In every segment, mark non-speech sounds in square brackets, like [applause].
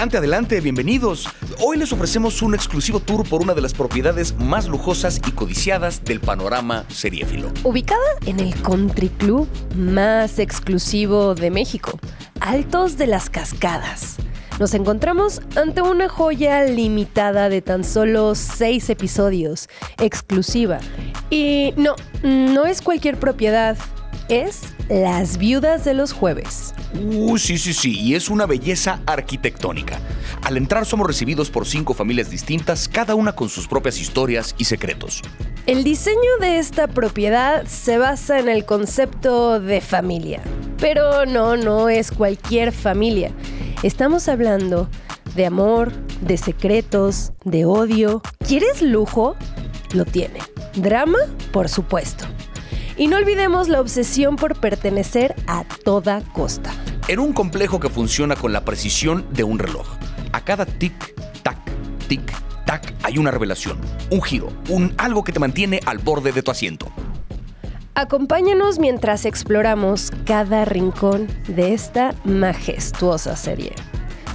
Adelante, adelante, bienvenidos. Hoy les ofrecemos un exclusivo tour por una de las propiedades más lujosas y codiciadas del panorama seriéfilo. Ubicada en el country club más exclusivo de México, Altos de las Cascadas. Nos encontramos ante una joya limitada de tan solo seis episodios, exclusiva. Y no, no es cualquier propiedad, es Las Viudas de los Jueves. Uh, sí, sí, sí, y es una belleza arquitectónica. Al entrar somos recibidos por cinco familias distintas, cada una con sus propias historias y secretos. El diseño de esta propiedad se basa en el concepto de familia. Pero no, no es cualquier familia. Estamos hablando de amor, de secretos, de odio. ¿Quieres lujo? Lo tiene. Drama, por supuesto. Y no olvidemos la obsesión por pertenecer a toda costa. En un complejo que funciona con la precisión de un reloj. A cada tic-tac, tic-tac hay una revelación, un giro, un algo que te mantiene al borde de tu asiento. Acompáñanos mientras exploramos cada rincón de esta majestuosa serie.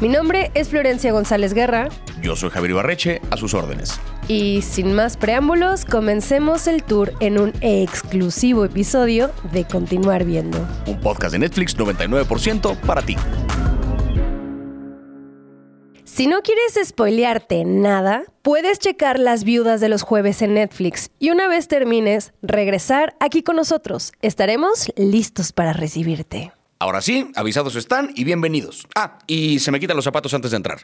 Mi nombre es Florencia González Guerra. Yo soy Javier Barreche, a sus órdenes. Y sin más preámbulos, comencemos el tour en un exclusivo episodio de Continuar Viendo. Un podcast de Netflix 99% para ti. Si no quieres spoilearte nada, puedes checar Las Viudas de los Jueves en Netflix y una vez termines, regresar aquí con nosotros. Estaremos listos para recibirte. Ahora sí, avisados están y bienvenidos. Ah, y se me quitan los zapatos antes de entrar.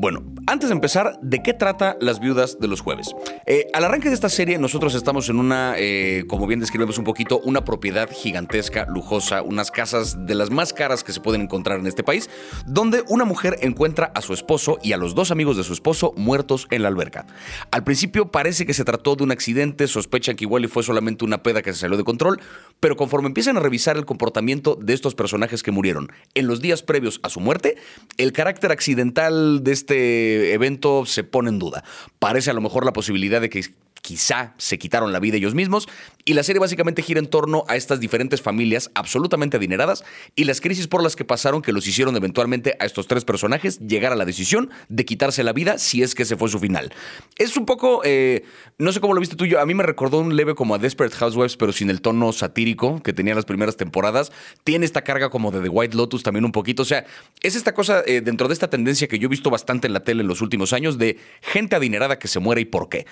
Bueno, antes de empezar, ¿de qué trata Las Viudas de los Jueves? Eh, al arranque de esta serie, nosotros estamos en una, eh, como bien describimos un poquito, una propiedad gigantesca, lujosa, unas casas de las más caras que se pueden encontrar en este país, donde una mujer encuentra a su esposo y a los dos amigos de su esposo muertos en la alberca. Al principio parece que se trató de un accidente, sospechan que igual y fue solamente una peda que se salió de control, pero conforme empiezan a revisar el comportamiento de estos personajes que murieron en los días previos a su muerte, el carácter accidental de este evento se pone en duda. Parece a lo mejor la posibilidad de que quizá se quitaron la vida ellos mismos, y la serie básicamente gira en torno a estas diferentes familias absolutamente adineradas y las crisis por las que pasaron que los hicieron eventualmente a estos tres personajes llegar a la decisión de quitarse la vida si es que ese fue su final. Es un poco, eh, no sé cómo lo viste tú, yo, a mí me recordó un leve como a Desperate Housewives, pero sin el tono satírico que tenía las primeras temporadas. Tiene esta carga como de The White Lotus también un poquito, o sea, es esta cosa eh, dentro de esta tendencia que yo he visto bastante en la tele los últimos años de gente adinerada que se muere y por qué.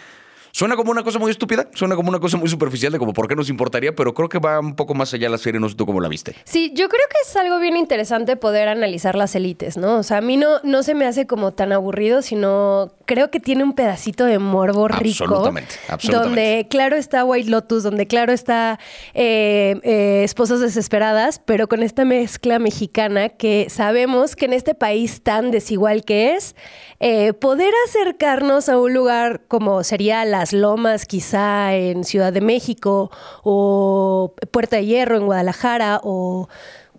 Suena como una cosa muy estúpida, suena como una cosa muy superficial de como por qué nos importaría, pero creo que va un poco más allá la serie, no sé tú cómo la viste. Sí, yo creo que es algo bien interesante poder analizar las élites, ¿no? O sea, a mí no, no se me hace como tan aburrido, sino creo que tiene un pedacito de morbo rico. Absolutamente, absolutamente. Donde claro está White Lotus, donde claro está eh, eh, Esposas Desesperadas, pero con esta mezcla mexicana que sabemos que en este país tan desigual que es, eh, poder acercarnos a un lugar como sería Las Lomas, quizá en Ciudad de México, o Puerta de Hierro en Guadalajara, o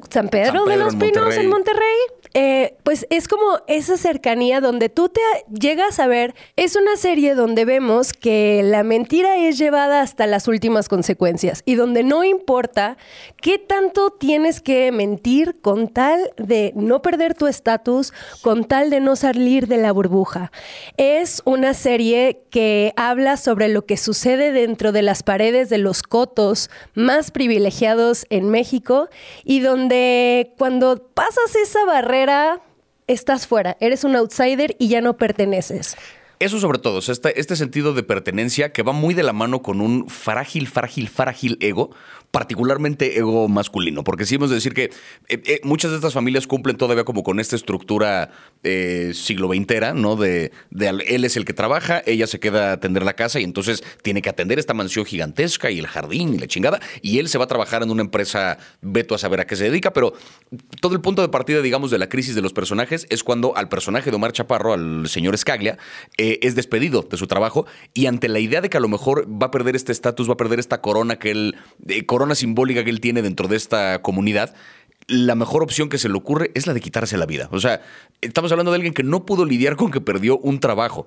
San Pedro, San Pedro de los en Pinos Monterrey. en Monterrey. Eh, pues es como esa cercanía donde tú te llegas a ver, es una serie donde vemos que la mentira es llevada hasta las últimas consecuencias y donde no importa qué tanto tienes que mentir con tal de no perder tu estatus, con tal de no salir de la burbuja. Es una serie que habla sobre lo que sucede dentro de las paredes de los cotos más privilegiados en México y donde cuando pasas esa barrera estás fuera, eres un outsider y ya no perteneces. Eso sobre todo, este, este sentido de pertenencia que va muy de la mano con un frágil, frágil, frágil ego, particularmente ego masculino, porque sí hemos de decir que eh, eh, muchas de estas familias cumplen todavía como con esta estructura eh, siglo XX, ¿no? De, él es el que trabaja, ella se queda a atender la casa y entonces tiene que atender esta mansión gigantesca y el jardín y la chingada, y él se va a trabajar en una empresa, veto a saber a qué se dedica, pero todo el punto de partida, digamos, de la crisis de los personajes es cuando al personaje de Omar Chaparro, al señor Scaglia, es despedido de su trabajo y ante la idea de que a lo mejor va a perder este estatus, va a perder esta corona que él, eh, corona simbólica que él tiene dentro de esta comunidad, la mejor opción que se le ocurre es la de quitarse la vida. O sea, estamos hablando de alguien que no pudo lidiar con que perdió un trabajo.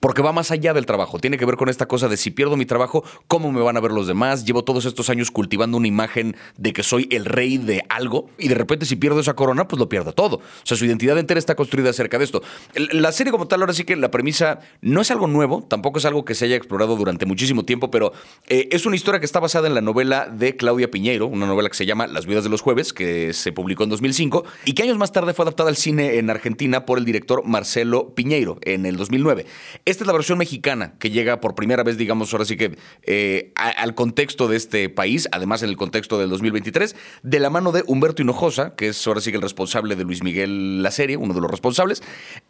Porque va más allá del trabajo. Tiene que ver con esta cosa de si pierdo mi trabajo, ¿cómo me van a ver los demás? Llevo todos estos años cultivando una imagen de que soy el rey de algo y de repente si pierdo esa corona, pues lo pierdo todo. O sea, su identidad entera está construida acerca de esto. La serie como tal, ahora sí que la premisa no es algo nuevo, tampoco es algo que se haya explorado durante muchísimo tiempo, pero eh, es una historia que está basada en la novela de Claudia Piñeiro, una novela que se llama Las vidas de los jueves, que se publicó en 2005 y que años más tarde fue adaptada al cine en Argentina por el director Marcelo Piñeiro en el 2009. Esta es la versión mexicana que llega por primera vez, digamos, ahora sí que eh, al contexto de este país, además en el contexto del 2023, de la mano de Humberto Hinojosa, que es ahora sí que el responsable de Luis Miguel la serie, uno de los responsables.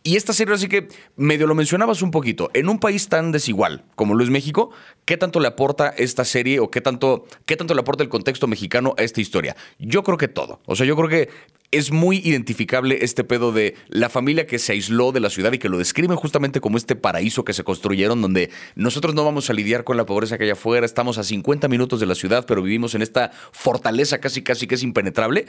Y esta serie, así que medio lo mencionabas un poquito, en un país tan desigual como lo es México, ¿qué tanto le aporta esta serie o qué tanto, qué tanto le aporta el contexto mexicano a esta historia? Yo creo que todo. O sea, yo creo que es muy identificable este pedo de la familia que se aisló de la ciudad y que lo describen justamente como este paraíso que se construyeron donde nosotros no vamos a lidiar con la pobreza que hay afuera, estamos a 50 minutos de la ciudad, pero vivimos en esta fortaleza casi casi que es impenetrable.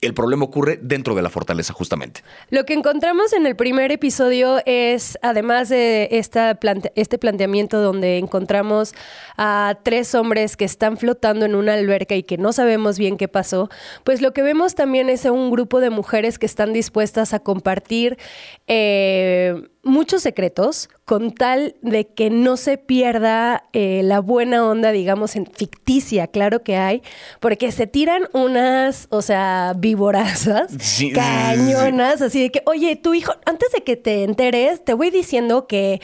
El problema ocurre dentro de la fortaleza justamente. Lo que encontramos en el primer episodio es, además de esta este planteamiento donde encontramos a tres hombres que están flotando en una alberca y que no sabemos bien qué pasó, pues lo que vemos también es un grupo de mujeres que están dispuestas a compartir eh, muchos secretos con tal de que no se pierda eh, la buena onda, digamos, en ficticia, claro que hay, porque se tiran unas, o sea, vivorazas, [laughs] cañonas, así de que, oye, tu hijo, antes de que te enteres, te voy diciendo que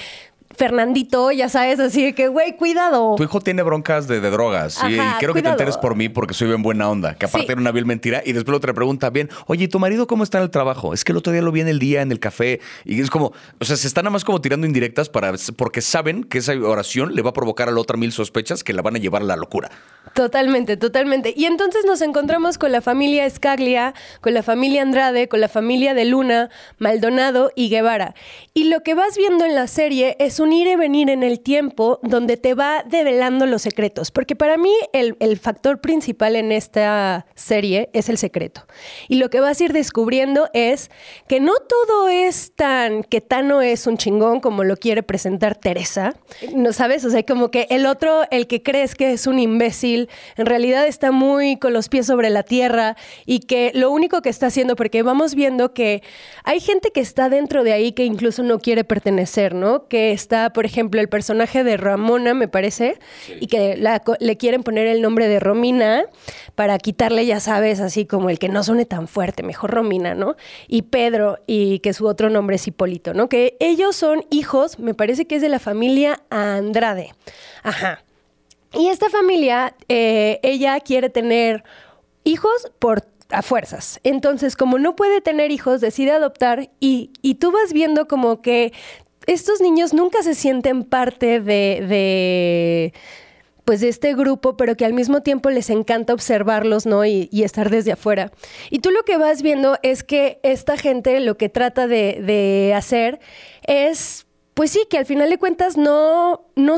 Fernandito, ya sabes, así que, güey, cuidado. Tu hijo tiene broncas de, drogas y quiero que te enteres por mí porque soy bien buena onda. Que aparte era una vil mentira y después te pregunta bien, oye, ¿tu marido cómo está en el trabajo? Es que el otro día lo vi en el día, en el café y es como, o sea, se están nada más como tirando indirectas para, porque saben que esa oración le va a provocar a la otra mil sospechas que la van a llevar a la locura. Totalmente, totalmente. Y entonces nos encontramos con la familia Escaglia, con la familia Andrade, con la familia de Luna, Maldonado y Guevara. Y lo que vas viendo en la serie es un ir y venir en el tiempo donde te va develando los secretos. Porque para mí el, factor principal en esta serie es el secreto. Y lo que vas a ir descubriendo es que no todo es tan, que Tano es un chingón como lo quiere presentar Teresa. ¿No sabes? O sea, como que el otro, el que crees que es un imbécil, en realidad está muy con los pies sobre la tierra y que lo único que está haciendo, porque vamos viendo que hay gente que está dentro de ahí que incluso no quiere pertenecer, ¿no? Que está, por ejemplo, el personaje de Ramona, me parece, y que le quieren poner el nombre de Romina para quitarle, ya sabes, así como el que no suene tan fuerte, mejor Romina, ¿no? Y Pedro, y que su otro nombre es Hipólito, ¿no? Que ellos son hijos, me parece que es de la familia Andrade. Ajá. Y esta familia, eh, ella quiere tener hijos por a fuerzas. Entonces, como no puede tener hijos, decide adoptar y, y tú vas viendo como que estos niños nunca se sienten parte de, de pues de este grupo, pero que al mismo tiempo les encanta observarlos, ¿no? Y, estar desde afuera. Y tú lo que vas viendo es que esta gente lo que trata de, hacer es pues sí, que al final de cuentas no, no,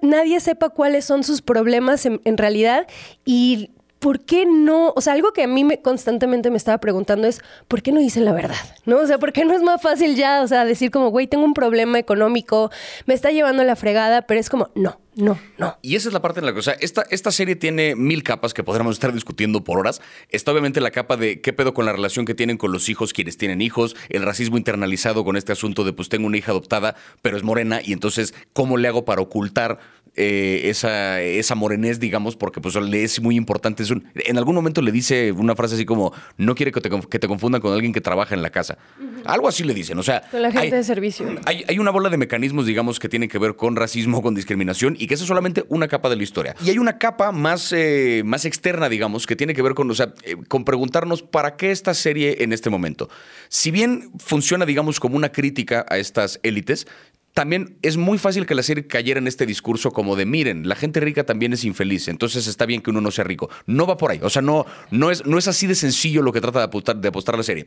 nadie sepa cuáles son sus problemas en, en, realidad y ¿por qué no? O sea, algo que a mí me, constantemente me estaba preguntando es, ¿por qué no dicen la verdad? ¿No? O sea, ¿por qué no es más fácil ya, o sea, decir como, güey, tengo un problema económico, me está llevando la fregada, pero es como, no, no, no. Y esa es la parte en la que, o sea, esta, esta serie tiene mil capas que podríamos estar discutiendo por horas. Está obviamente la capa de qué pedo con la relación que tienen con los hijos, quienes tienen hijos, el racismo internalizado con este asunto de pues tengo una hija adoptada, pero es morena, y entonces, ¿cómo le hago para ocultar eh, esa, esa morenés, digamos, porque pues le es muy importante. en algún momento le dice una frase así como, no quiere que te, confundan con alguien que trabaja en la casa. Algo así le dicen, o sea... Con la gente de servicio. Hay, hay, una bola de mecanismos, digamos, que tienen que ver con racismo, con discriminación, y que eso es solamente una capa de la historia. Y hay una capa más, eh, más externa, digamos, que tiene que ver con, o sea, eh, con preguntarnos para qué esta serie en este momento. Si bien funciona, digamos, como una crítica a estas élites, también es muy fácil que la serie cayera en este discurso como de, miren, la gente rica también es infeliz, entonces está bien que uno no sea rico. No va por ahí, o sea, no, no, es, no es así de sencillo lo que trata de apostar, de apostar la serie.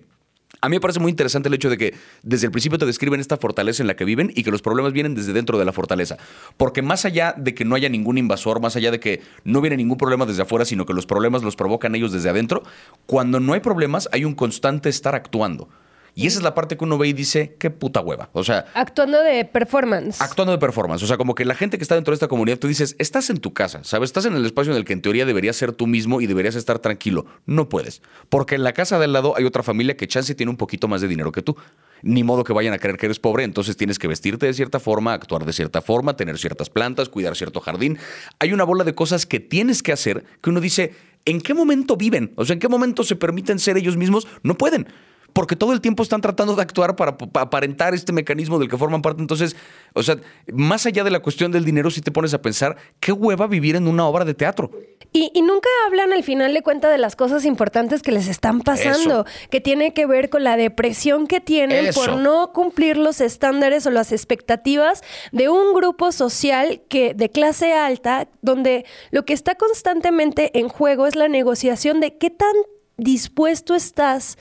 A mí me parece muy interesante el hecho de que desde el principio te describen esta fortaleza en la que viven y que los problemas vienen desde dentro de la fortaleza. Porque más allá de que no haya ningún invasor, más allá de que no viene ningún problema desde afuera, sino que los problemas los provocan ellos desde adentro, cuando no hay problemas hay un constante estar actuando. Y esa es la parte que uno ve y dice, qué puta hueva. O sea... Actuando de performance. Actuando de performance. O sea, como que la gente que está dentro de esta comunidad, tú dices, estás en tu casa, ¿sabes? Estás en el espacio en el que en teoría deberías ser tú mismo y deberías estar tranquilo. No puedes. Porque en la casa de al lado hay otra familia que chance tiene un poquito más de dinero que tú. Ni modo que vayan a creer que eres pobre, entonces tienes que vestirte de cierta forma, actuar de cierta forma, tener ciertas plantas, cuidar cierto jardín. Hay una bola de cosas que tienes que hacer que uno dice, ¿en qué momento viven? O sea, ¿en qué momento se permiten ser ellos mismos? No pueden porque todo el tiempo están tratando de actuar para, aparentar este mecanismo del que forman parte. Entonces, o sea, más allá de la cuestión del dinero, si te pones a pensar, qué hueva vivir en una obra de teatro. Y, nunca hablan al final de cuenta de las cosas importantes que les están pasando, que tiene que ver con la depresión que tienen por no cumplir los estándares o las expectativas de un grupo social que de clase alta, donde lo que está constantemente en juego es la negociación de qué tan dispuesto estás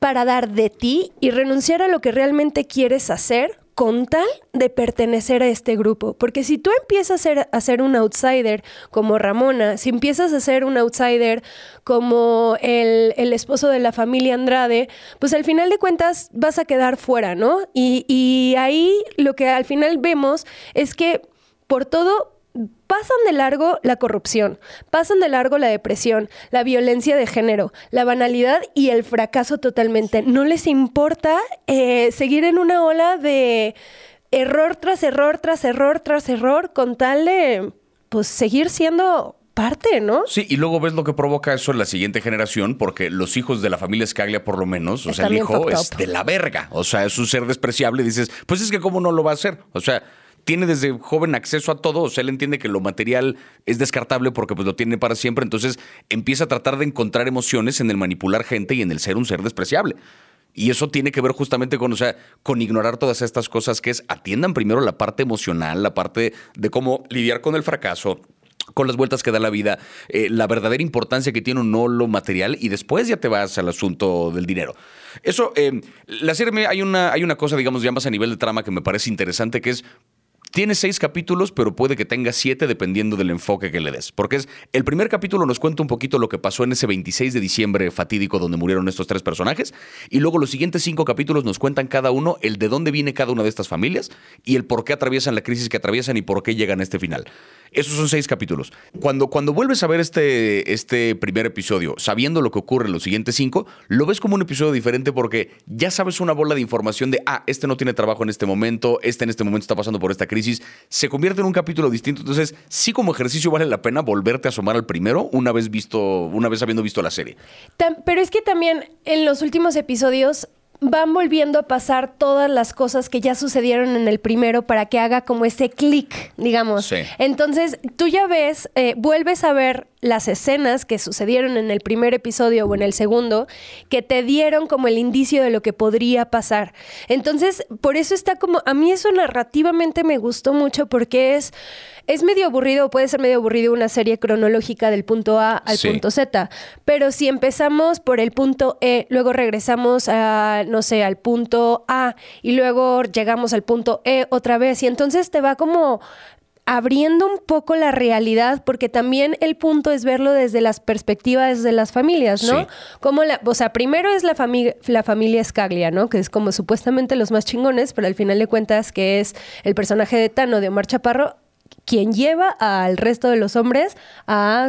para dar de ti y renunciar a lo que realmente quieres hacer con tal de pertenecer a este grupo. Porque si tú empiezas a ser, un outsider como Ramona, si empiezas a ser un outsider como el, esposo de la familia Andrade, pues al final de cuentas vas a quedar fuera, ¿no? Y, y ahí lo que al final vemos es que por todo pasan de largo la corrupción, pasan de largo la depresión, la violencia de género, la banalidad y el fracaso totalmente. No les importa eh, seguir en una ola de error tras error, tras error, tras error, con tal de pues seguir siendo parte, ¿no? Sí, y luego ves lo que provoca eso en la siguiente generación, porque los hijos de la familia Scaglia, por lo menos, o sea, el hijo es de la verga. O sea, es un ser despreciable. Dices, pues es que, ¿cómo no lo va a hacer? O sea, tiene desde joven acceso a todo, o sea, él entiende que lo material es descartable porque pues lo tiene para siempre, entonces empieza a tratar de encontrar emociones en el manipular gente y en el ser un ser despreciable. Y eso tiene que ver justamente con, o sea, con ignorar todas estas cosas que es atiendan primero la parte emocional, la parte de cómo lidiar con el fracaso, con las vueltas que da la vida, eh, la verdadera importancia que tiene o no lo material y después ya te vas al asunto del dinero. Eso, eh, la serie hay una, hay una cosa, digamos, ya más a nivel de trama que me parece interesante, que es tiene seis capítulos, pero puede que tenga siete dependiendo del enfoque que le des. Porque es el primer capítulo nos cuenta un poquito lo que pasó en ese 26 de diciembre fatídico donde murieron estos tres personajes. Y luego los siguientes cinco capítulos nos cuentan cada uno el de dónde viene cada una de estas familias y el por qué atraviesan la crisis que atraviesan y por qué llegan a este final. Esos son seis capítulos. Cuando, cuando vuelves a ver este, este primer episodio, sabiendo lo que ocurre en los siguientes cinco, lo ves como un episodio diferente porque ya sabes una bola de información de, ah, este no tiene trabajo en este momento, este en este momento está pasando por esta crisis. Se convierte en un capítulo distinto. Entonces, sí como ejercicio vale la pena volverte a asomar al primero una vez visto, una vez habiendo visto la serie. Pero es que también en los últimos episodios van volviendo a pasar todas las cosas que ya sucedieron en el primero para que haga como ese clic, digamos. Entonces, tú ya ves, eh, vuelves a ver las escenas que sucedieron en el primer episodio o en el segundo, que te dieron como el indicio de lo que podría pasar. Entonces, por eso está como, a mí eso narrativamente me gustó mucho porque es, es medio aburrido, puede ser medio aburrido una serie cronológica del punto A al punto Z, pero si empezamos por el punto E, luego regresamos a, no sé, al punto A y luego llegamos al punto E otra vez y entonces te va como abriendo un poco la realidad, porque también el punto es verlo desde las perspectivas de las familias, ¿no? Como la, o sea, primero es la familia, la familia Scaglia, ¿no? Que es como supuestamente los más chingones, pero al final de cuentas que es el personaje de Tano de Omar Chaparro, quien lleva al resto de los hombres a,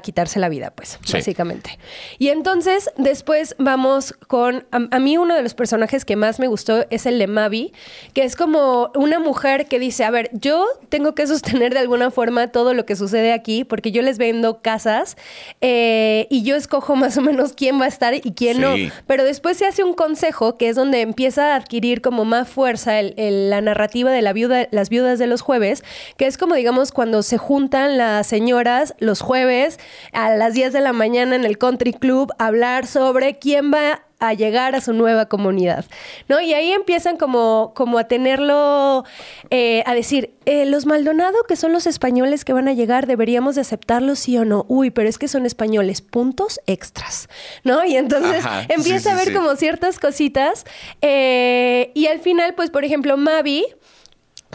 quitarse la vida, pues, básicamente. Y entonces, después vamos con. A, mí, uno de los personajes que más me gustó es el de Mavi, que es como una mujer que dice: A ver, yo tengo que sostener de alguna forma todo lo que sucede aquí, porque yo les vendo casas eh, y yo escojo más o menos quién va a estar y quién no. Pero después se hace un consejo que es donde empieza a adquirir como más fuerza la narrativa de la viuda, las viudas de los jueves, que es como, digamos, cuando se juntan las señoras los jueves a las 10 de la mañana en el country club a hablar sobre quién va a llegar a su nueva comunidad, ¿no? Y ahí empiezan como, como a tenerlo, eh, a decir, eh, los Maldonado, que son los españoles que van a llegar, deberíamos de aceptarlos sí o no. Uy, pero es que son españoles, puntos extras, ¿no? Y entonces empieza a ver como ciertas cositas eh, y al final, pues, por ejemplo, Mavi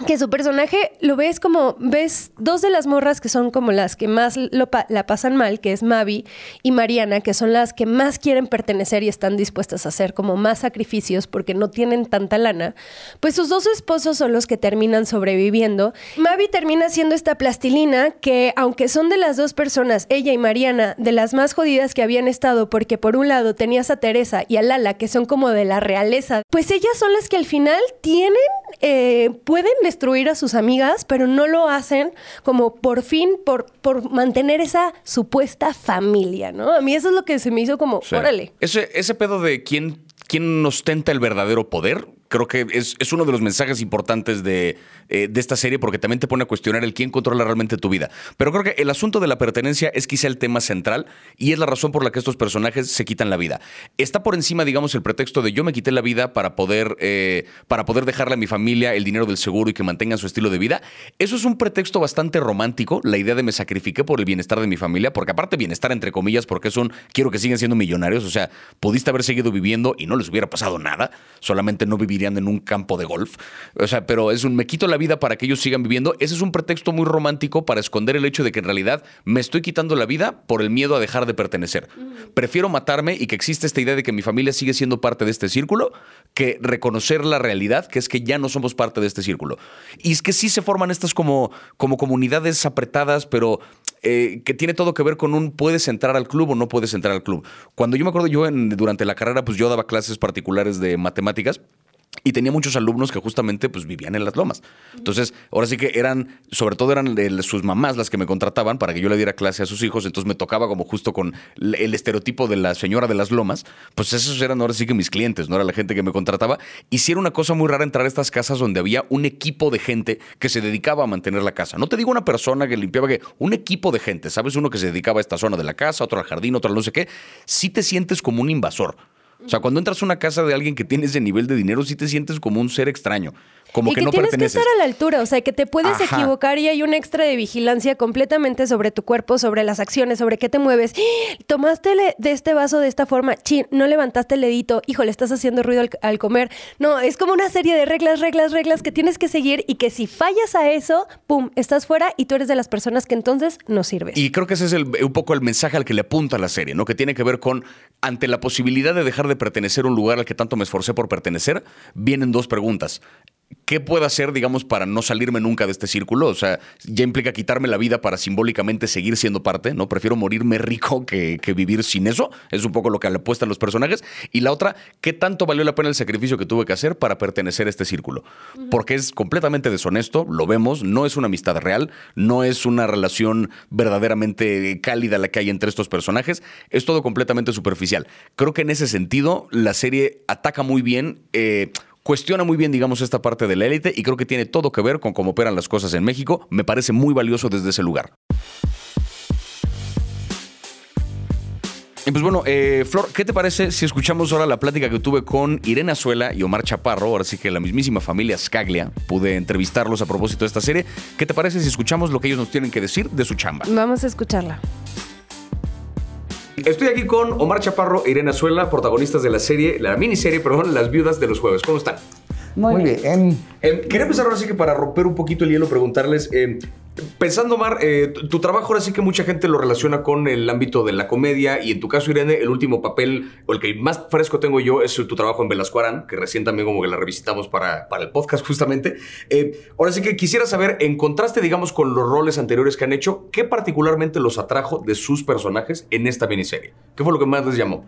que su personaje lo ves como, ves dos de las morras que son como las que más la pasan mal, que es Mavi y Mariana, que son las que más quieren pertenecer y están dispuestas a hacer como más sacrificios porque no tienen tanta lana, pues sus dos esposos son los que terminan sobreviviendo. Mavi termina siendo esta plastilina que, aunque son de las dos personas, ella y Mariana, de las más jodidas que habían estado, porque por un lado tenías a Teresa y a Lala, que son como de la realeza, pues ellas son las que al final tienen, eh, pueden destruir a sus amigas, pero no lo hacen como por fin, por, por mantener esa supuesta familia, ¿no? A mí eso es lo que se me hizo como, órale. Ese, ese pedo de quién, quién ostenta el verdadero poder, creo que es, uno de los mensajes importantes de, eh, de, esta serie porque también te pone a cuestionar el quién controla realmente tu vida. Pero creo que el asunto de la pertenencia es quizá el tema central y es la razón por la que estos personajes se quitan la vida. Está por encima, digamos, el pretexto de yo me quité la vida para poder, eh, para poder dejarle a mi familia el dinero del seguro y que mantengan su estilo de vida. Eso es un pretexto bastante romántico, la idea de me sacrifiqué por el bienestar de mi familia, porque aparte bienestar entre comillas, porque es un quiero que sigan siendo millonarios, o sea, pudiste haber seguido viviendo y no les hubiera pasado nada, solamente no vivir en un campo de golf. O sea, pero es un me quito la vida para que ellos sigan viviendo. Ese es un pretexto muy romántico para esconder el hecho de que en realidad me estoy quitando la vida por el miedo a dejar de pertenecer. Prefiero matarme y que existe esta idea de que mi familia sigue siendo parte de este círculo que reconocer la realidad, que es que ya no somos parte de este círculo. Y es que sí se forman estas como, como comunidades apretadas, pero eh, que tiene todo que ver con un puedes entrar al club o no puedes entrar al club. Cuando yo me acuerdo, yo en, durante la carrera, pues yo daba clases particulares de matemáticas. Y tenía muchos alumnos que justamente pues vivían en las lomas. Entonces, ahora sí que eran, sobre todo eran sus mamás las que me contrataban para que yo le diera clase a sus hijos. Entonces me tocaba como justo con el estereotipo de la señora de las lomas. Pues esos eran ahora sí que mis clientes, no era la gente que me contrataba. Y sí era una cosa muy rara entrar a estas casas donde había un equipo de gente que se dedicaba a mantener la casa. No te digo una persona que limpiaba, que un equipo de gente, ¿sabes? Uno que se dedicaba a esta zona de la casa, otro al jardín, otro al no sé qué. Sí te sientes como un invasor. O sea, cuando entras a una casa de alguien que tiene ese nivel de dinero, sí te sientes como un ser extraño. Como y que, no tienes que estar a la altura, o sea, que te puedes equivocar y hay un extra de vigilancia completamente sobre tu cuerpo, sobre las acciones, sobre qué te mueves. Tomaste de este vaso de esta forma, chin, no levantaste el dedito, hijo, le estás haciendo ruido al, comer. No, es como una serie de reglas, reglas, reglas que tienes que seguir y que si fallas a eso, pum, estás fuera y tú eres de las personas que entonces no sirves. Y creo que ese es un poco el mensaje al que le apunta la serie, ¿no? Que tiene que ver con, ante la posibilidad de dejar de pertenecer a un lugar al que tanto me esforcé por pertenecer, vienen dos preguntas. ¿Qué puedo hacer, digamos, para no salirme nunca de este círculo? O sea, ya implica quitarme la vida para simbólicamente seguir siendo parte, ¿no? Prefiero morirme [laughs] rico que, vivir sin eso. Es un poco lo que le apuestan los personajes. Y la otra, ¿qué tanto valió la pena el sacrificio que tuve que hacer para pertenecer a este círculo? Porque es completamente deshonesto, lo vemos, no es una amistad real, no es una relación verdaderamente cálida la que hay entre estos personajes, es todo completamente superficial. Creo que en ese sentido la serie ataca muy bien. Eh, cuestiona muy bien, digamos, esta parte de la élite y creo que tiene todo que ver con cómo operan las cosas en México. Me parece muy valioso desde ese lugar. Y pues bueno, eh, Flor, ¿qué te parece si escuchamos ahora la plática que tuve con Irene Azuela y Omar Chaparro? Ahora sí que la mismísima familia Scaglia. Pude entrevistarlos a propósito de esta serie. ¿Qué te parece si escuchamos lo que ellos nos tienen que decir de su chamba? Vamos a escucharla. Estoy aquí con Omar Chaparro e Irene Azuela, protagonistas de la serie, la miniserie, perdón, Las Viudas de los Jueves. ¿Cómo están? Muy, bien. Eh, quería empezar ahora sí que para romper un poquito el hielo, preguntarles, eh, Pensando, Mar, eh, tu, trabajo ahora sí que mucha gente lo relaciona con el ámbito de la comedia y en tu caso, Irene, el último papel o el que más fresco tengo yo es tu trabajo en Velasco Arán, que recién también como que la revisitamos para, para el podcast justamente. Eh, ahora sí que quisiera saber, en contraste, digamos, con los roles anteriores que han hecho, ¿qué particularmente los atrajo de sus personajes en esta miniserie? ¿Qué fue lo que más les llamó?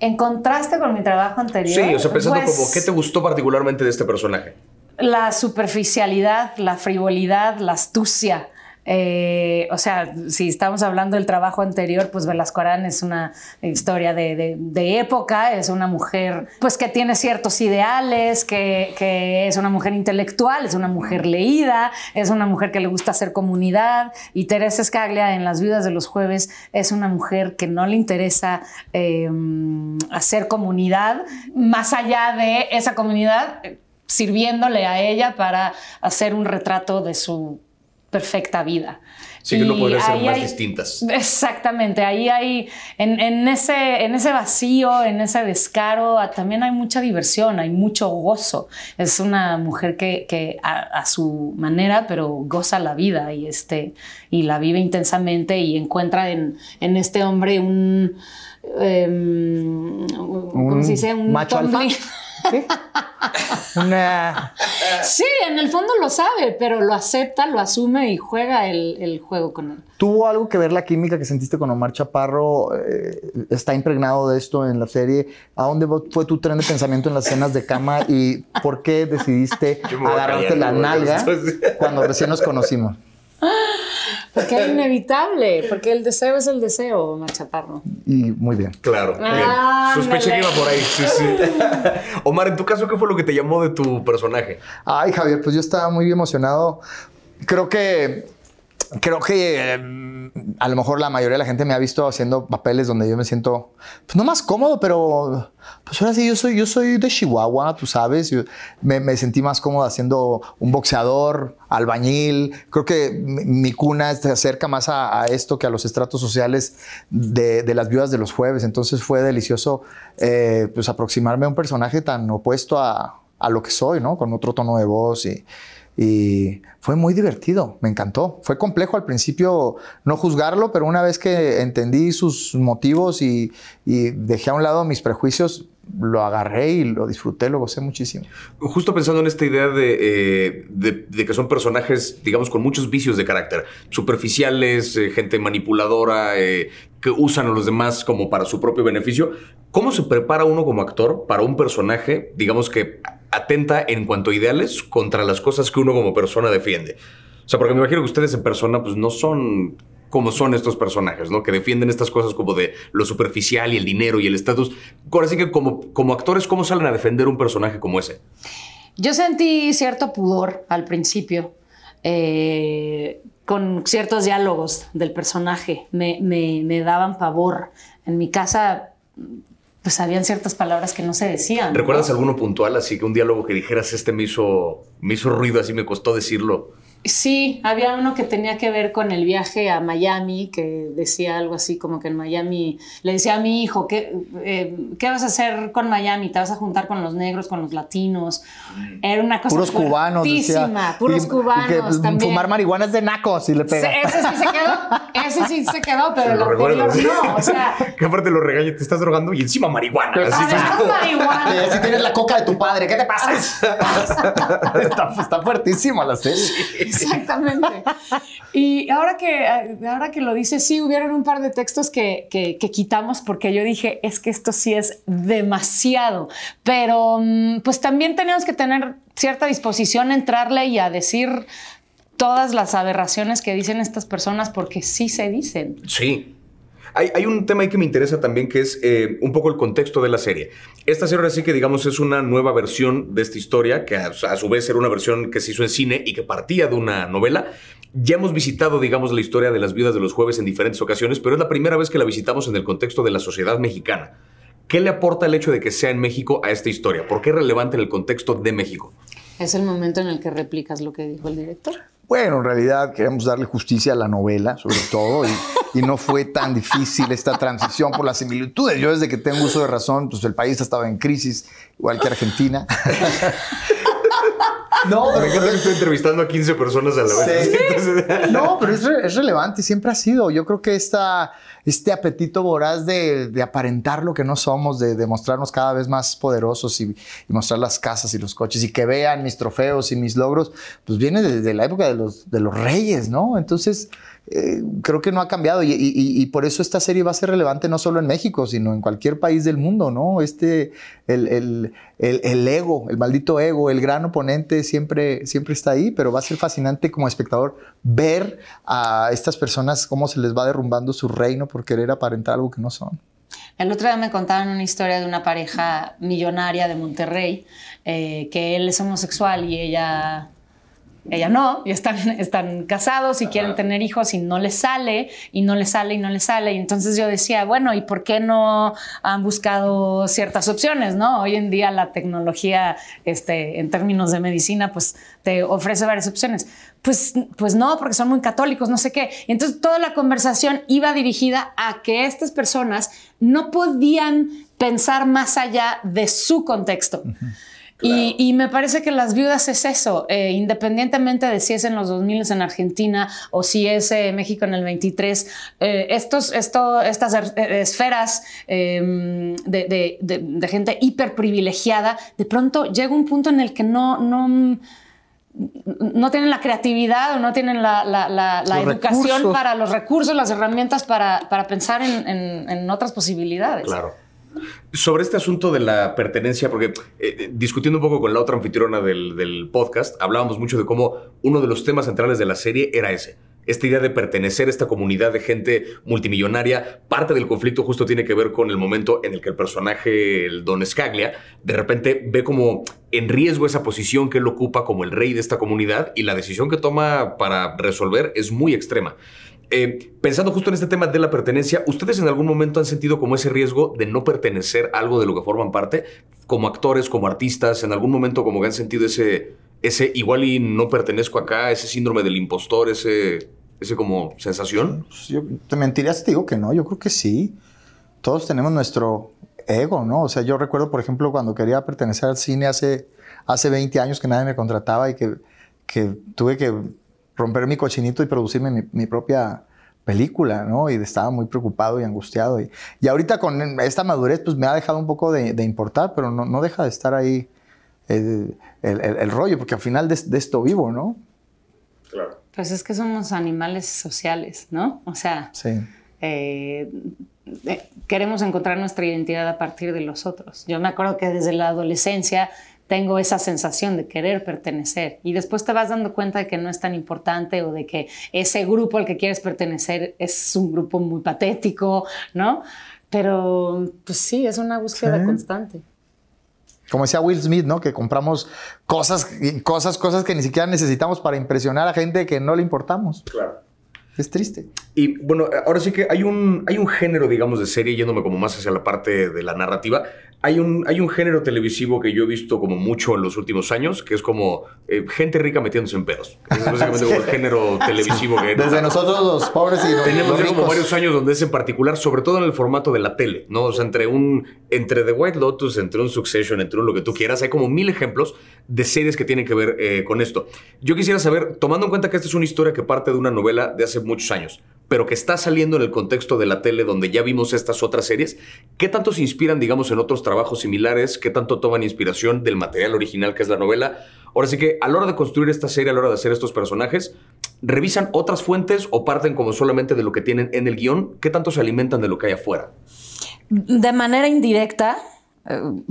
En contraste con mi trabajo anterior. Sí, o sea, pensando pues como, ¿qué te gustó particularmente de este personaje? La superficialidad, la frivolidad, la astucia. Eh, o sea, si estamos hablando del trabajo anterior, pues Velasco Arán es una historia de, época, es una mujer pues que tiene ciertos ideales, que, es una mujer intelectual, es una mujer leída, es una mujer que le gusta hacer comunidad y Teresa Escaglia en Las Viudas de los Jueves es una mujer que no le interesa em, hacer comunidad, más allá de esa comunidad sirviéndole a ella para hacer un retrato de su perfecta vida. Sí, que no Y podrían ser más hay- distintas. Exactamente, ahí hay, en, en ese, en ese vacío, en ese descaro, ah, también hay mucha diversión, hay mucho gozo. Es una mujer que, que a, a su manera, pero goza la vida y, este, y la vive intensamente y encuentra en, en este hombre un... em, ¿Cómo se dice? Un macho alfa. ¿Sí? Una... Sí, en el fondo lo sabe, pero lo acepta, lo asume y juega el, el juego con él. ¿Tuvo algo que ver la química que sentiste con Omar Chaparro? Eh, ¿Está impregnado de esto en la serie? ¿A dónde fue tu tren de pensamiento en las escenas de cama? ¿Y por qué decidiste agarrarte la nalga cuando recién nos conocimos? Porque es inevitable, porque el deseo es el deseo, Machaparro. Y muy bien. Claro. bien. Ah, Sospeché que iba por ahí. Sí, sí. [laughs] Omar, en tu caso, ¿qué fue lo que te llamó de tu personaje? Ay, Javier, pues yo estaba muy emocionado. Creo que. Creo que eh, a lo mejor la mayoría de la gente me ha visto haciendo papeles donde yo me siento, pues no más cómodo, pero pues ahora sí, yo soy, yo soy de Chihuahua, tú sabes. Yo me, sentí más cómodo haciendo un boxeador, albañil. Creo que mi, cuna se acerca más a, esto que a los estratos sociales de, de las viudas de los jueves. Entonces fue delicioso eh, pues aproximarme a un personaje tan opuesto a, a lo que soy, ¿no? Con otro tono de voz y, y fue muy divertido, me encantó. Fue complejo al principio no juzgarlo, pero una vez que entendí sus motivos y, y dejé a un lado mis prejuicios, lo agarré y lo disfruté, lo gocé muchísimo. Justo pensando en esta idea de, eh, de- de que son personajes, digamos, con muchos vicios de carácter, superficiales, eh, gente manipuladora, eh, que usan a los demás como para su propio beneficio. ¿Cómo se prepara uno como actor para un personaje, digamos, que atenta en cuanto a ideales contra las cosas que uno como persona defiende? O sea, porque me imagino que ustedes en persona, pues no son como son estos personajes, ¿no? Que defienden estas cosas como de lo superficial y el dinero y el estatus. Ahora sí que como, como actores, ¿cómo salen a defender un personaje como ese? Yo sentí cierto pudor al principio eh, con ciertos diálogos del personaje. Me, me- me daban pavor. En mi casa, pues habían ciertas palabras que no se decían. ¿no? ¿Recuerdas alguno puntual? Así que un diálogo que dijeras, este me hizo, me hizo ruido, así me costó decirlo. Sí, había uno que tenía que ver con el viaje a Miami, que decía algo así como que en Miami, le decía a mi hijo, ¿qué, eh, ¿qué vas a hacer con Miami? ¿Te vas a juntar con los negros, con los latinos? Era una cosa Puros cubanos, decía. fuertísima, puros Y- y cubanos que, también. Fumar marihuana es de nacos y le Sí, pega. ese sí se quedó, ese sí se quedó, pero lo recuerdo. anterior no, o sea, [laughs] Que aparte lo regaña, te estás drogando y encima marihuana. Así además Eh, marihuana. si tienes la coca de tu padre, ¿qué te pasa? [laughs] [laughs] está, está fuertísima la serie. Exactamente. Y ahora que, ahora que lo dices, sí, hubieron un par de textos que, que- que quitamos porque yo dije, es que esto sí es demasiado. Pero mm, pues también tenemos que tener cierta disposición a entrarle y a decir todas las aberraciones que dicen estas personas porque sí se dicen. Sí. Hay, un tema ahí que me interesa también, que es eh, un poco el contexto de la serie. Esta serie sí que, digamos, es una nueva versión de esta historia, que a, a su vez era una versión que se hizo en cine y que partía de una novela. Ya hemos visitado, digamos, la historia de las viudas de los jueves en diferentes ocasiones, pero es la primera vez que la visitamos en el contexto de la sociedad mexicana. ¿Qué le aporta el hecho de que sea en México a esta historia? ¿Por qué es relevante en el contexto de México? Es el momento en el que replicas lo que dijo el director. Bueno, en realidad queremos darle justicia a la novela, sobre todo, y, y no fue tan difícil esta transición por las similitudes. Yo desde que tengo uso de razón, pues el país estaba en crisis, igual que Argentina. No, Me encanta que estoy entrevistando a 15 personas a la vez. Sí. Entonces- No, pero es, re- es relevante, siempre ha sido. Yo creo que esta, este apetito voraz de, de aparentar lo que no somos, de, de mostrarnos cada vez más poderosos y, y mostrar las casas y los coches y que vean mis trofeos y mis logros, pues viene desde la época de los, de los reyes, ¿no? Entonces, eh, creo que no ha cambiado y, y- y- por eso esta serie va a ser relevante no solo en México, sino en cualquier país del mundo, ¿no? Este, el, el- el- el ego, el maldito ego, el gran oponente siempre, siempre está ahí, pero va a ser fascinante como espectador ver a estas personas cómo se les va derrumbando su reino por querer aparentar algo que no son. El otro día me contaban una historia de una pareja millonaria de Monterrey, eh, que él es homosexual y ella ella no, y están, están casados y quieren tener hijos y no les sale, y no les sale, y no les sale. Y entonces yo decía, bueno, ¿y por qué no han buscado ciertas opciones? ¿no? Hoy en día la tecnología, este, en términos de medicina, pues te ofrece varias opciones. Pues, pues no, porque son muy católicos, no sé qué. Y entonces toda la conversación iba dirigida a que estas personas no podían pensar más allá de su contexto. Y, me parece que las viudas es eso, eh, independientemente de si es en los 2000 en Argentina o si es eh, México en el 23, eh, estos, esto, estas er, esferas em, de, de, gente hiper privilegiada, de pronto llega un punto en el que no, no, no tienen la creatividad o no tienen la, la, educación para los recursos, las herramientas para, para pensar en, en, en otras posibilidades. Claro. Sobre este asunto de la pertenencia, porque eh, discutiendo un poco con la otra anfitriona del, podcast, hablábamos mucho de cómo uno de los temas centrales de la serie era ese. Esta idea de pertenecer a esta comunidad de gente multimillonaria, parte del conflicto justo tiene que ver con el momento en el que el personaje, el Don Scaglia, de repente ve como en riesgo esa posición que él ocupa como el rey de esta comunidad y la decisión que toma para resolver es muy extrema. Eh, pensando justo en este tema de la pertenencia, ¿ustedes en algún momento han sentido como ese riesgo de no pertenecer a algo de lo que forman parte? Como actores, como artistas, en algún momento como que han sentido ese, ese igual y no pertenezco acá, ese síndrome del impostor, ese, ese como sensación? Pues te mentiría si te digo que no, yo creo que sí. Todos tenemos nuestro ego, ¿no? O sea, yo recuerdo, por ejemplo, cuando quería pertenecer al cine hace, hace 20 años que nadie me contrataba y que, que tuve que romper mi cochinito y producirme mi, propia película, ¿no? Y estaba muy preocupado y angustiado. Y, y, ahorita con esta madurez, pues me ha dejado un poco de, importar, pero no, no, deja de estar ahí el, el, rollo, porque al final de, esto vivo, ¿no? Claro. Pues es que somos animales sociales, ¿no? O sea, sí. Eh, eh, queremos encontrar nuestra identidad a partir de los otros. Yo me acuerdo que desde la adolescencia tengo esa sensación de querer pertenecer y después te vas dando cuenta de que no es tan importante o de que ese grupo al que quieres pertenecer es un grupo muy patético, ¿no? Pero pues sí, es una búsqueda constante. Como decía Will Smith, ¿no? Que compramos cosas, cosas, cosas que ni siquiera necesitamos para impresionar a gente que no le importamos. Claro. Es triste. Y bueno, ahora sí que hay un, hay un género, digamos, de serie, yéndome como más hacia la parte de la narrativa, hay un, hay un género televisivo que yo he visto como mucho en los últimos años, que es como eh, gente rica metiéndose en pedos. Es [laughs] básicamente como el género televisivo que... Desde nosotros los pobres y los Tenemos como varios años donde es en particular, sobre todo en el formato de la tele, ¿no? O sea, entre un... Entre The White Lotus, entre un Succession, entre un lo que tú quieras, hay como mil ejemplos de series que tienen que ver eh, con esto. Yo quisiera saber, tomando en cuenta que esta es una historia que parte de una novela de hace muchos años, pero que está saliendo en el contexto de la tele donde ya vimos estas otras series, ¿qué tanto se inspiran, digamos, en otros trabajos similares? ¿Qué tanto toman inspiración del material original que es la novela? Ahora sí que a la hora de construir esta serie, a la hora de hacer estos personajes, ¿revisan otras fuentes o parten como solamente de lo que tienen en el guion? ¿Qué tanto se alimentan de lo que hay afuera? De manera indirecta,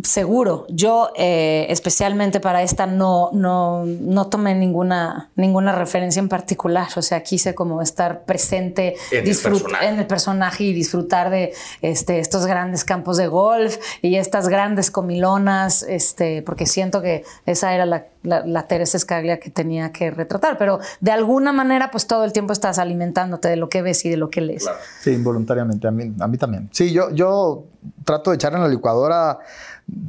seguro. Yo, eh, especialmente para esta, no, no, no tomé ninguna, ninguna referencia en particular. O sea, quise como estar presente en, el, en el personaje y disfrutar de este, estos grandes campos de golf y estas grandes comilonas, este, porque siento que esa era la, la, Teresa Escaglia que tenía que retratar. Pero de alguna manera, pues todo el tiempo estás alimentándote de lo que ves y de lo que lees. Sí, involuntariamente. A mí, a mí también. Sí, yo, yo trato de echar en la licuadora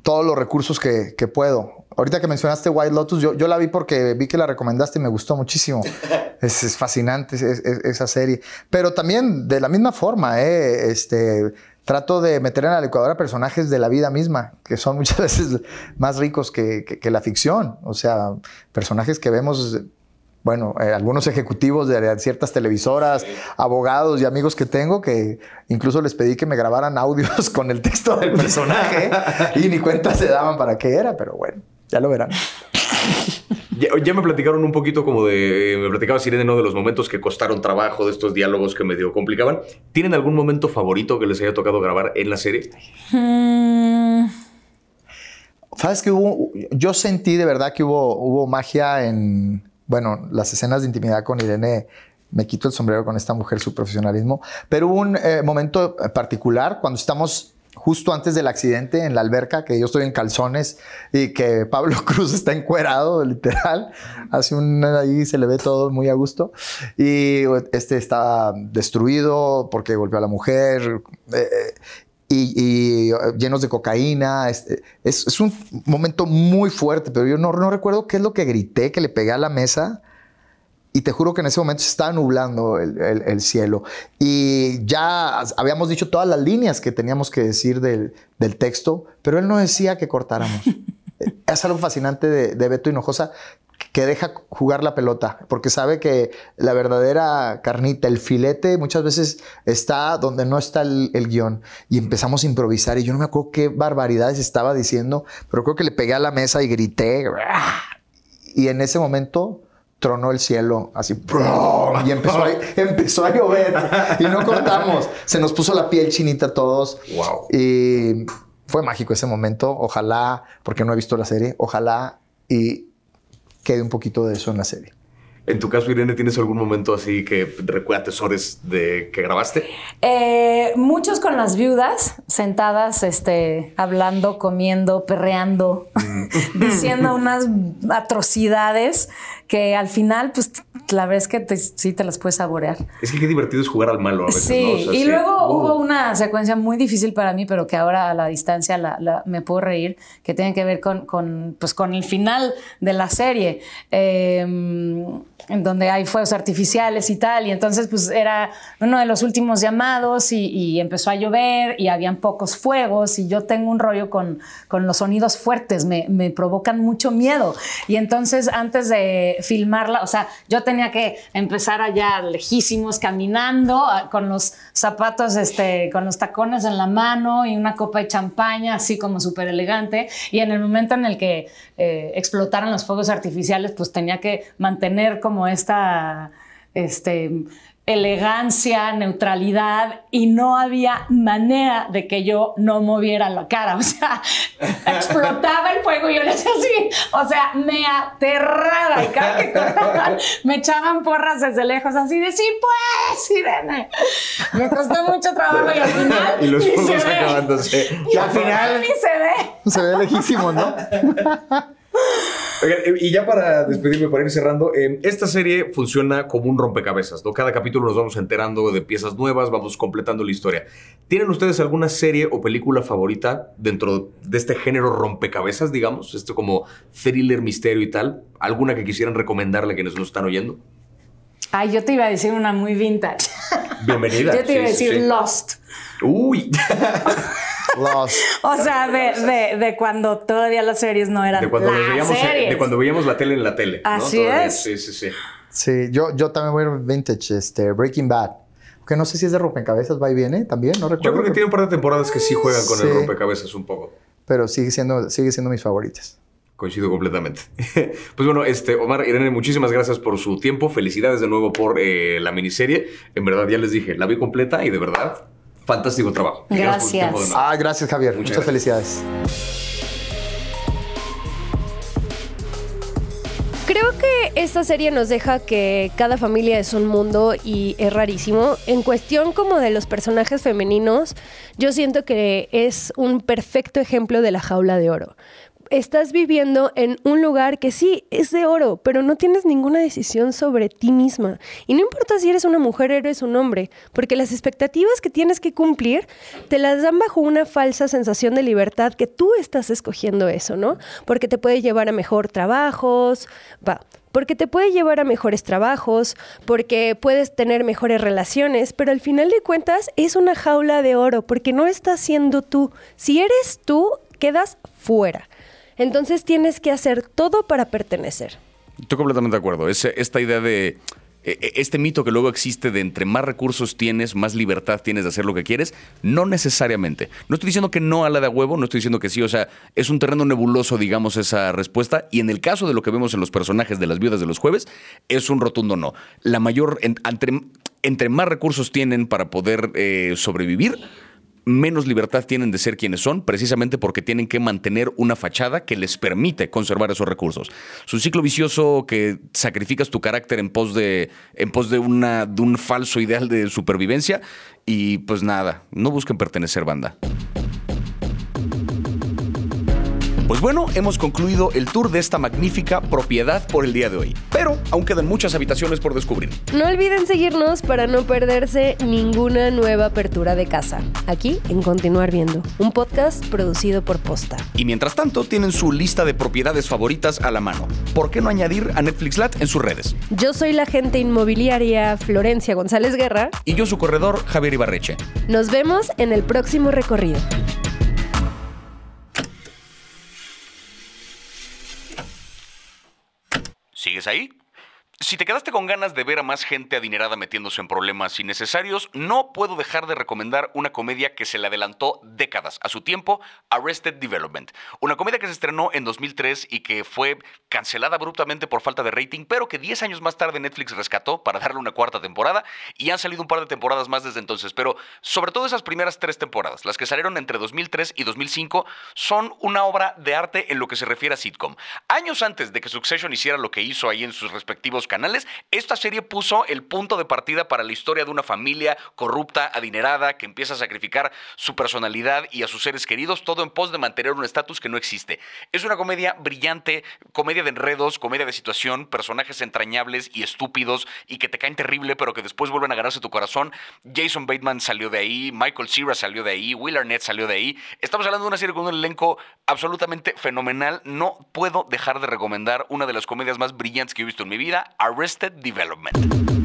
todos los recursos que, puedo. Ahorita que mencionaste White Lotus, yo, yo, la vi porque vi que la recomendaste y me gustó muchísimo. [laughs] es, fascinante esa serie. Pero también de la misma forma, ¿eh? este, trato de meter en la licuadora personajes de la vida misma, que son [laughs] muchas veces más ricos que, que la ficción. O sea, personajes que vemos bueno, eh, algunos ejecutivos de ciertas televisoras, abogados y amigos que tengo que incluso les pedí que me grabaran audios [laughs] con el texto del personaje [laughs] y ni cuenta se daban para qué era, pero bueno, ya lo verán. Ya, me platicaron un poquito como de. Me platicaba Sirene, ¿no? De los momentos que costaron trabajo, de estos diálogos que medio complicaban. ¿Tienen algún momento favorito que les haya tocado grabar en la serie? Mm. Sabes que hubo. Yo sentí de verdad que hubo, hubo magia en bueno, las escenas de intimidad con Irene, me quito el sombrero con esta mujer, su profesionalismo, pero hubo un eh, momento particular cuando estamos justo antes del accidente en la alberca, que yo estoy en calzones y que Pablo [laughs] Cruz está encuerado, literal. Hace un ahí se le ve todo muy a gusto. Y este está destruido porque golpeó a la mujer. Eh, y, llenos de cocaína. Este, es, un momento muy fuerte, pero yo no recuerdo qué es lo que grité, que le pegué a la mesa y te juro que en ese momento se estaba nublando el, cielo. Y ya habíamos dicho todas las líneas que teníamos que decir del, texto, pero él no decía que cortáramos. [laughs] es algo fascinante de, Beto Hinojosa que deja jugar la pelota, porque sabe que la verdadera carnita, el filete, muchas veces está donde no está el, el, guion. Y empezamos a improvisar y yo no me acuerdo qué barbaridades estaba diciendo, pero creo que le pegué a la mesa y grité. Y en ese momento tronó el cielo así y empezó a, [laughs] empezó a llover y no cortamos. Se nos puso la piel chinita a todos. Wow. Y fue mágico ese momento. Ojalá, porque no he visto la serie, ojalá y quede un poquito de eso en la serie. En tu caso, Irene, ¿tienes algún momento así que recuerda tesores de que grabaste? Eh, muchos con las viudas, sentadas, este, hablando, comiendo, perreando, mm. [laughs] diciendo unas atrocidades que al final, pues la verdad es que sí te las puedes saborear. Es que qué divertido es jugar al malo a veces. Sí, y luego hubo una secuencia muy difícil para mí, pero que ahora a la distancia la, me puedo reír, que tiene que ver con, con, pues, con el final de la serie. Eh, en donde hay fuegos artificiales y tal, y entonces pues era uno de los últimos llamados y, empezó a llover y habían pocos fuegos y yo tengo un rollo con, con los sonidos fuertes, me, me, provocan mucho miedo. Y entonces antes de filmarla, o sea, yo tenía que empezar allá lejísimos caminando con los zapatos, este, con los tacones en la mano y una copa de champaña, así como súper elegante, y en el momento en el que eh, explotaron los fuegos artificiales, pues tenía que mantener como esta este, elegancia, neutralidad y no había manera de que yo no moviera la cara. [laughs] O sea, explotaba el fuego y yo le decía así. O sea, me aterraba y cada que cortaban [laughs] me echaban porras desde lejos así de sí, pues, Irene. Me costó mucho trabajo y al final. [laughs] y los fuegos acabándose. Y al final. Ni se ve. Se ve lejísimo, ¿no? Y ya para despedirme, para ir cerrando, eh, esta serie funciona como un rompecabezas, ¿no? Cada capítulo nos vamos enterando de piezas nuevas, vamos completando la historia. ¿Tienen ustedes alguna serie o película favorita dentro de este género rompecabezas, digamos? Esto como thriller, misterio y tal. ¿Alguna que quisieran recomendarle a quienes nos están oyendo? Ay, yo te iba a decir una muy vintage. Bienvenida. [laughs] yo te iba a decir Lost. Uy. [laughs] O sea, de, cuando todavía las series no eran de cuando las veíamos, series. De cuando veíamos la tele en la tele. Así es. Sí, sí, sí. Sí, yo, yo también voy a ver vintage, este, Breaking Bad. Que no sé si es de rompecabezas, va y viene también, no recuerdo. Yo creo que tiene un par de temporadas que sí juegan con el rompecabezas un poco. Pero sigue siendo, sigue siendo mis favoritas. Coincido completamente. [laughs] pues bueno, este, Omar, Irene, muchísimas gracias por su tiempo. Felicidades de nuevo por eh, la miniserie. En verdad, ya les dije, la vi completa y de verdad fantástico trabajo. Gracias. ah, gracias, Javier. Muchas, felicidades. Creo que esta serie nos deja que cada familia es un mundo y es rarísimo. En cuestión como de los personajes femeninos, yo siento que es un perfecto ejemplo de la jaula de oro estás viviendo en un lugar que sí es de oro, pero no tienes ninguna decisión sobre ti misma. Y no importa si eres una mujer o eres un hombre, porque las expectativas que tienes que cumplir te las dan bajo una falsa sensación de libertad que tú estás escogiendo eso, ¿no? Porque te puede llevar a mejor trabajos, va, porque te puede llevar a mejores trabajos, porque puedes tener mejores relaciones, pero al final de cuentas es una jaula de oro, porque no estás siendo tú. Si eres tú, quedas fuera. Entonces tienes que hacer todo para pertenecer. Estoy completamente de acuerdo. esta idea de e, e, este mito que luego existe de entre más recursos tienes, más libertad tienes de hacer lo que quieres, no necesariamente. No estoy diciendo que no a la de huevo, no estoy diciendo que sí, o sea, es un terreno nebuloso, digamos, esa respuesta. Y en el caso de lo que vemos en los personajes de las viudas de los jueves, es un rotundo no. La mayor, entre, más recursos tienen para poder eh, sobrevivir, menos libertad tienen de ser quienes son, precisamente porque tienen que mantener una fachada que les permite conservar esos recursos. Es un ciclo vicioso que sacrificas tu carácter en pos de, en pos de, una, de un falso ideal de supervivencia y pues nada, no busquen pertenecer banda. Pues bueno, hemos concluido el tour de esta magnífica propiedad por el día de hoy. Pero aún quedan muchas habitaciones por descubrir. No olviden seguirnos para no perderse ninguna nueva apertura de casa. Aquí en Continuar Viendo, un podcast producido por Posta. Y mientras tanto, tienen su lista de propiedades favoritas a la mano. ¿Por qué no añadir a Netflix Lat en sus redes? Yo soy la agente inmobiliaria Florencia González Guerra. Y yo su corredor, Javier Ibarreche. Nos vemos en el próximo recorrido. ¿Sigues ahí? Si te quedaste con ganas de ver a más gente adinerada metiéndose en problemas innecesarios, no puedo dejar de recomendar una comedia que se le adelantó décadas a su tiempo, Arrested Development. Una comedia que se estrenó en 2003 y que fue cancelada abruptamente por falta de rating, pero que 10 años más tarde Netflix rescató para darle una cuarta temporada y han salido un par de temporadas más desde entonces. Pero sobre todo esas primeras tres temporadas, las que salieron entre 2003 y 2005, son una obra de arte en lo que se refiere a sitcom. Años antes de que Succession hiciera lo que hizo ahí en sus respectivos canales, esta serie puso el punto de partida para la historia de una familia corrupta, adinerada, que empieza a sacrificar su personalidad y a sus seres queridos, todo en pos de mantener un estatus que no existe. Es una comedia brillante, comedia de enredos, comedia de situación, personajes entrañables y estúpidos y que te caen terrible, pero que después vuelven a ganarse tu corazón. Jason Bateman salió de ahí, Michael Cera salió de ahí, Will Arnett salió de ahí. Estamos hablando de una serie con un elenco absolutamente fenomenal. No puedo dejar de recomendar una de las comedias más brillantes que he visto en mi vida, Arrested Development.